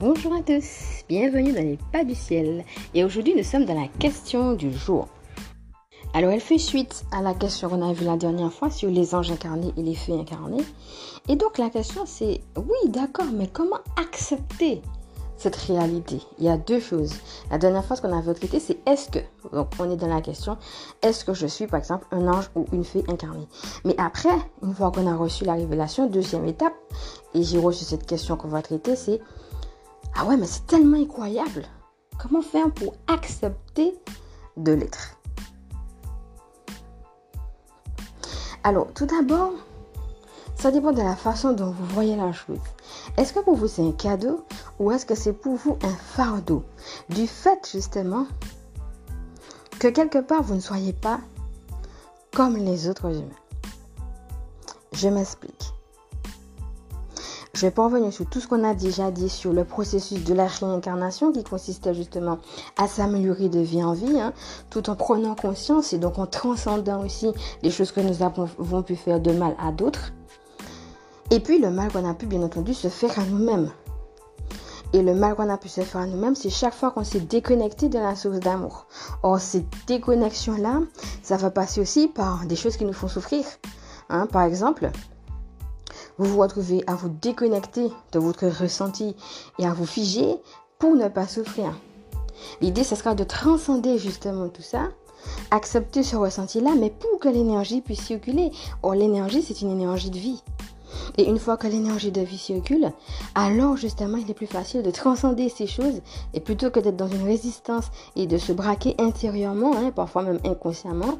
Bonjour à tous, bienvenue dans les pas du ciel. Et aujourd'hui, nous sommes dans la question du jour. Alors, elle fait suite à la question qu'on a vue la dernière fois sur les anges incarnés et les fées incarnées. Et donc, la question c'est, oui, d'accord, mais comment accepter cette réalité? Il y a deux choses. La dernière fois, ce qu'on avait traité, c'est est-ce que, donc on est dans la question, est-ce que je suis, par exemple, un ange ou une fée incarnée? Mais après, une fois qu'on a reçu la révélation, deuxième étape, et j'ai reçu cette question qu'on va traiter, c'est ah ouais, mais c'est tellement incroyable. Comment faire pour accepter de l'être? Alors, tout d'abord, ça dépend de la façon dont vous voyez la chose. Est-ce que pour vous c'est un cadeau ou est-ce que c'est pour vous un fardeau? Du fait justement que quelque part vous ne soyez pas comme les autres humains. Je m'explique. Je vais pas revenir sur tout ce qu'on a déjà dit sur le processus de la réincarnation qui consistait justement à s'améliorer de vie en vie, hein, tout en prenant conscience et donc en transcendant aussi les choses que nous avons pu faire de mal à d'autres. Et puis le mal qu'on a pu bien entendu se faire à nous-mêmes. Et le mal qu'on a pu se faire à nous-mêmes, c'est chaque fois qu'on s'est déconnecté de la source d'amour. Or, cette déconnexion-là, ça va passer aussi par des choses qui nous font souffrir. Hein, par exemple, vous vous retrouvez à vous déconnecter de votre ressenti et à vous figer pour ne pas souffrir. L'idée, ce sera de transcender justement tout ça, accepter ce ressenti-là, mais pour que l'énergie puisse circuler. Or, l'énergie, c'est une énergie de vie. Et une fois que l'énergie de vie circule, alors justement, il est plus facile de transcender ces choses et plutôt que d'être dans une résistance et de se braquer intérieurement, hein, parfois même inconsciemment,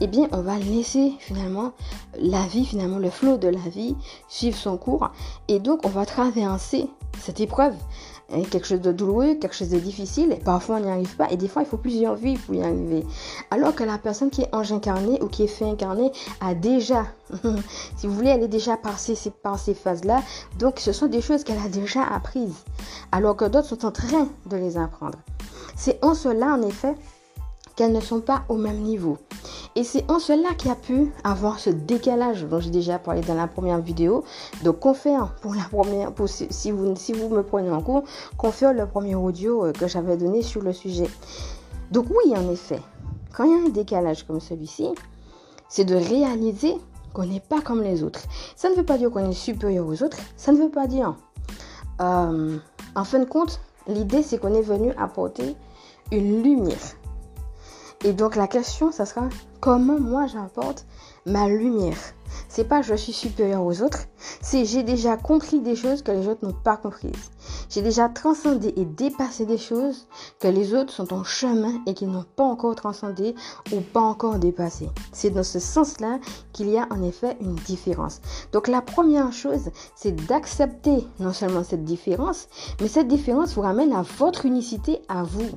eh bien, on va laisser finalement la vie, finalement le flot de la vie suivre son cours. Et donc, on va traverser cette épreuve. Quelque chose de douloureux, quelque chose de difficile. Et parfois, on n'y arrive pas. Et des fois, il faut plusieurs vies pour y arriver. Alors que la personne qui est ange incarné ou qui est fait incarné a déjà, si vous voulez, elle est déjà passée par ces phases-là. Donc, ce sont des choses qu'elle a déjà apprises. Alors que d'autres sont en train de les apprendre. C'est en cela, en effet, qu'elles ne sont pas au même niveau. Et c'est en cela qu'il y a pu avoir ce décalage dont j'ai déjà parlé dans la première vidéo. Donc, confère pour la première, pour, si, vous, si vous me prenez en cours, confère le premier audio euh, que j'avais donné sur le sujet. Donc, oui, en effet, quand il y a un décalage comme celui-ci, c'est de réaliser qu'on n'est pas comme les autres. Ça ne veut pas dire qu'on est supérieur aux autres. Ça ne veut pas dire. Euh, en fin de compte, l'idée, c'est qu'on est venu apporter une lumière et donc la question, ça sera comment moi j'apporte ma lumière? C'est pas je suis supérieur aux autres, c'est j'ai déjà compris des choses que les autres n'ont pas comprises. J'ai déjà transcendé et dépassé des choses que les autres sont en chemin et qu'ils n'ont pas encore transcendé ou pas encore dépassé. C'est dans ce sens-là qu'il y a en effet une différence. Donc la première chose, c'est d'accepter non seulement cette différence, mais cette différence vous ramène à votre unicité à vous.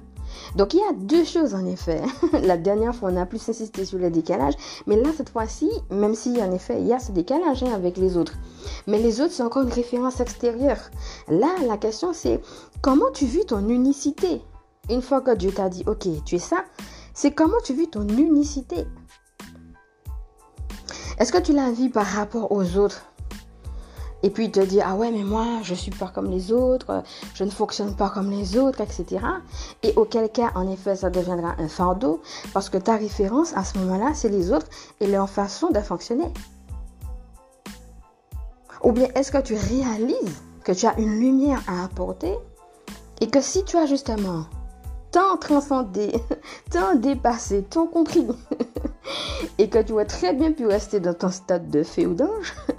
Donc il y a deux choses en effet. La dernière fois, on a plus insisté sur le décalage, mais là, cette fois-ci, même si en effet, il y a ce décalage hein, avec les autres, mais les autres, c'est encore une référence extérieure. Là, la question, c'est comment tu vis ton unicité? Une fois que Dieu t'a dit, ok, tu es ça, c'est comment tu vis ton unicité? Est-ce que tu la vis par rapport aux autres? Et puis te dire, ah ouais, mais moi, je suis pas comme les autres, je ne fonctionne pas comme les autres, etc. Et auquel cas, en effet, ça deviendra un fardeau parce que ta référence à ce moment-là, c'est les autres et leur façon de fonctionner. Ou bien est-ce que tu réalises que tu as une lumière à apporter et que si tu as justement tant transcendé, tant dépassé, tant compris et que tu aurais très bien pu rester dans ton stade de fée ou d'ange,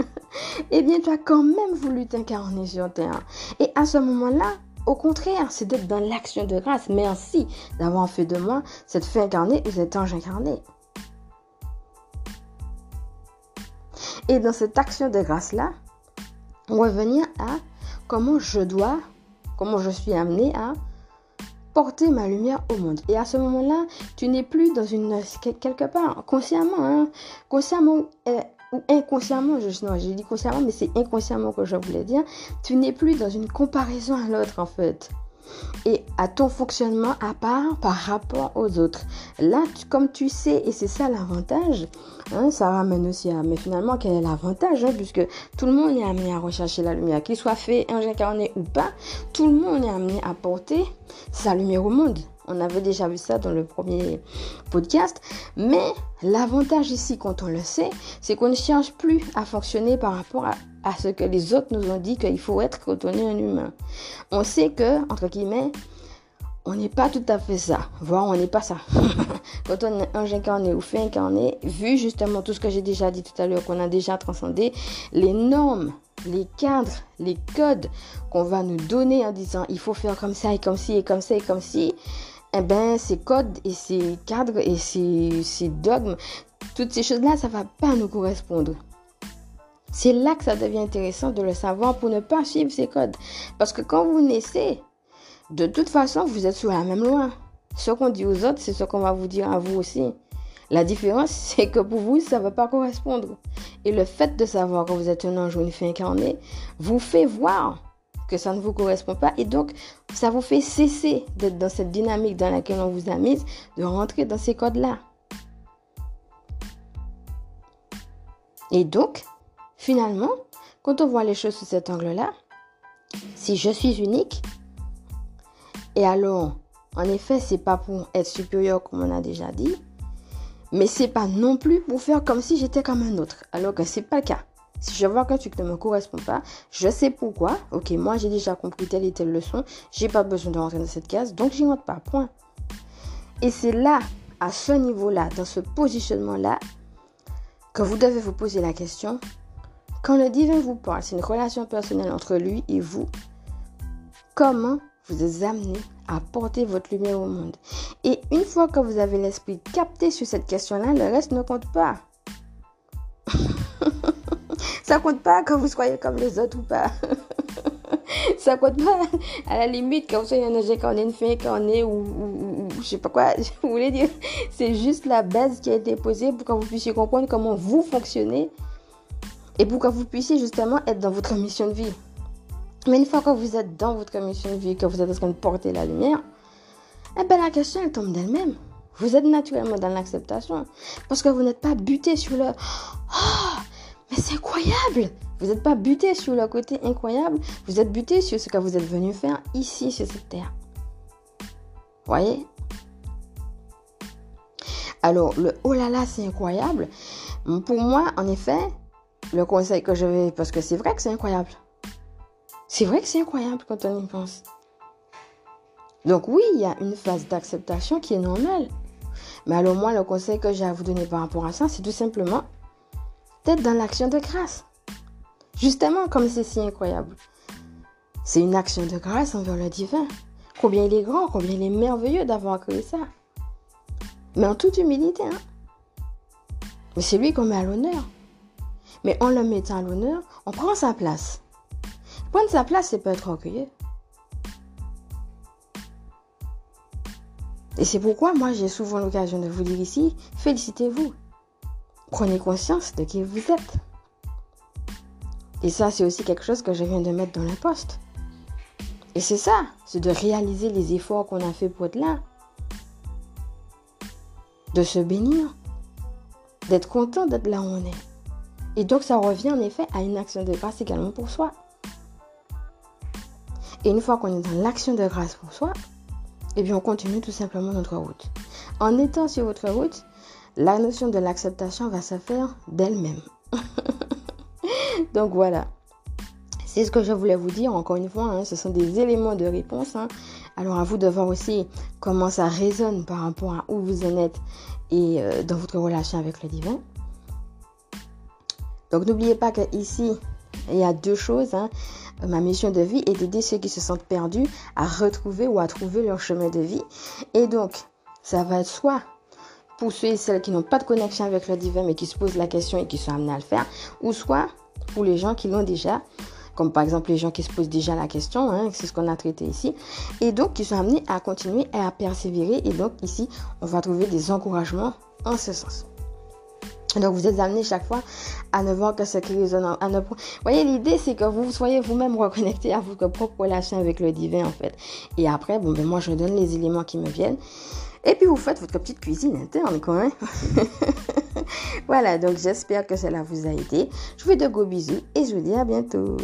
eh bien, tu as quand même voulu t'incarner sur terre. Et à ce moment-là, au contraire, c'est d'être dans l'action de grâce. Merci d'avoir fait de moi cette fée incarnée ou cet ange incarné. Et dans cette action de grâce-là, on va venir à comment je dois, comment je suis amené à porter ma lumière au monde. Et à ce moment-là, tu n'es plus dans une quelque part consciemment, hein, consciemment euh, ou inconsciemment, je, dit consciemment, mais c'est inconsciemment que je voulais dire, tu n'es plus dans une comparaison à l'autre en fait. et à ton fonctionnement à part par rapport aux autres. Là, comme tu sais, et c'est ça l'avantage, hein, ça ramène aussi à, mais finalement, quel est l'avantage, hein, puisque tout le monde est amené à rechercher la lumière, qu'il soit fait, incarné ou pas, tout le monde est amené à porter sa lumière au monde. On avait déjà vu ça dans le premier podcast. Mais l'avantage ici, quand on le sait, c'est qu'on ne cherche plus à fonctionner par rapport à, ce que les autres nous ont dit qu'il faut être quand on est un humain. On sait que, entre guillemets, on n'est pas tout à fait ça, voire on n'est pas ça. quand on est un incarné ou fait incarné, vu justement tout ce que j'ai déjà dit tout à l'heure, qu'on a déjà transcendé, les normes, les cadres, les codes qu'on va nous donner en disant il faut faire comme ça et comme ci et comme ça et comme ci, eh ben, ces codes et ces cadres et ces, dogmes, toutes ces choses-là, ça va pas nous correspondre. C'est là que ça devient intéressant de le savoir pour ne pas suivre ces codes. Parce que quand vous naissez, de toute façon, vous êtes sur la même loi. Ce qu'on dit aux autres, c'est ce qu'on va vous dire à vous aussi. La différence, c'est que pour vous, ça ne va pas correspondre. Et le fait de savoir que vous êtes un ange ou une fille incarnée vous fait voir que ça ne vous correspond pas. Et donc, ça vous fait cesser d'être dans cette dynamique dans laquelle on vous a mise, de rentrer dans ces codes-là. Et donc, finalement, quand on voit les choses sous cet angle-là, si je suis unique, et alors, en effet, c'est pas pour être supérieur comme on a déjà dit, mais c'est pas non plus pour faire comme si j'étais comme un autre, alors que c'est pas le cas. Si je vois qu'un truc ne me correspond pas, je sais pourquoi. Ok, moi j'ai déjà compris telle et telle leçon. J'ai pas besoin de rentrer dans cette case, donc j'y rentre pas. Point. Et c'est là, à ce niveau-là, dans ce positionnement-là, que vous devez vous poser la question. Quand le divin vous parle, c'est une relation personnelle entre lui et vous. Comment vous êtes amené à porter votre lumière au monde? Et une fois que vous avez l'esprit capté sur cette question-là, le reste ne compte pas. Ça compte pas que vous soyez comme les autres ou pas. ça compte pas. À la limite, quand vous soyez un objet qu'on est une fille, qu'on est ou, ou, je sais pas quoi, je voulais dire. C'est juste la base qui a été posée pour que vous puissiez comprendre comment vous fonctionnez et pour que vous puissiez justement être dans votre mission de vie. Mais une fois que vous êtes dans votre mission de vie, que vous êtes en train de porter la lumière, eh ben la question tombe d'elle-même. Vous êtes naturellement dans l'acceptation parce que vous n'êtes pas buté sur le oh, mais c'est incroyable Vous n'êtes pas buté sur le côté incroyable, vous êtes buté sur ce que vous êtes venu faire ici sur cette terre. Voyez? Alors, le oh là là, c'est incroyable. Pour moi, en effet, le conseil que je vais, parce que c'est vrai que c'est incroyable. C'est vrai que c'est incroyable quand on y pense. Donc oui, il y a une phase d'acceptation qui est normale. Mais alors moi, le conseil que j'ai à vous donner par rapport à ça, c'est tout simplement d'être dans l'action de grâce. Justement, comme c'est si incroyable. C'est une action de grâce envers le divin. Combien il est grand, combien il est merveilleux d'avoir créé ça. Mais en toute humilité. Hein? Mais c'est lui qu'on met à l'honneur. Mais en le mettant à l'honneur, on prend sa place. Prendre sa place, c'est pas être orgueilleux. Et c'est pourquoi moi j'ai souvent l'occasion de vous dire ici, félicitez-vous. Prenez conscience de qui vous êtes. Et ça, c'est aussi quelque chose que je viens de mettre dans le poste. Et c'est ça, c'est de réaliser les efforts qu'on a fait pour être là. De se bénir. D'être content d'être là où on est. Et donc, ça revient en effet à une action de grâce également pour soi. Et une fois qu'on est dans l'action de grâce pour soi, eh bien, on continue tout simplement notre route. En étant sur votre route, la notion de l'acceptation va se faire d'elle-même. Donc voilà. C'est ce que je voulais vous dire. Encore une fois, hein, ce sont des éléments de réponse. Hein. Alors à vous de voir aussi comment ça résonne par rapport à où vous en êtes et euh, dans votre relation avec le divin. Donc n'oubliez pas qu'ici, il y a deux choses. Hein. Ma mission de vie est d'aider ceux qui se sentent perdus à retrouver ou à trouver leur chemin de vie. Et donc, ça va être soit pour ceux et celles qui n'ont pas de connexion avec le divin mais qui se posent la question et qui sont amenés à le faire, ou soit pour les gens qui l'ont déjà, comme par exemple les gens qui se posent déjà la question, hein, c'est ce qu'on a traité ici, et donc qui sont amenés à continuer et à persévérer. Et donc ici, on va trouver des encouragements en ce sens. Donc, vous êtes amené chaque fois à ne voir que ce qui résonne. À ne... Vous voyez, l'idée, c'est que vous soyez vous-même reconnecté à votre propre relation avec le divin, en fait. Et après, bon, ben, moi, je donne les éléments qui me viennent. Et puis, vous faites votre petite cuisine interne, quand même. voilà, donc j'espère que cela vous a aidé. Je vous fais de gros bisous et je vous dis à bientôt.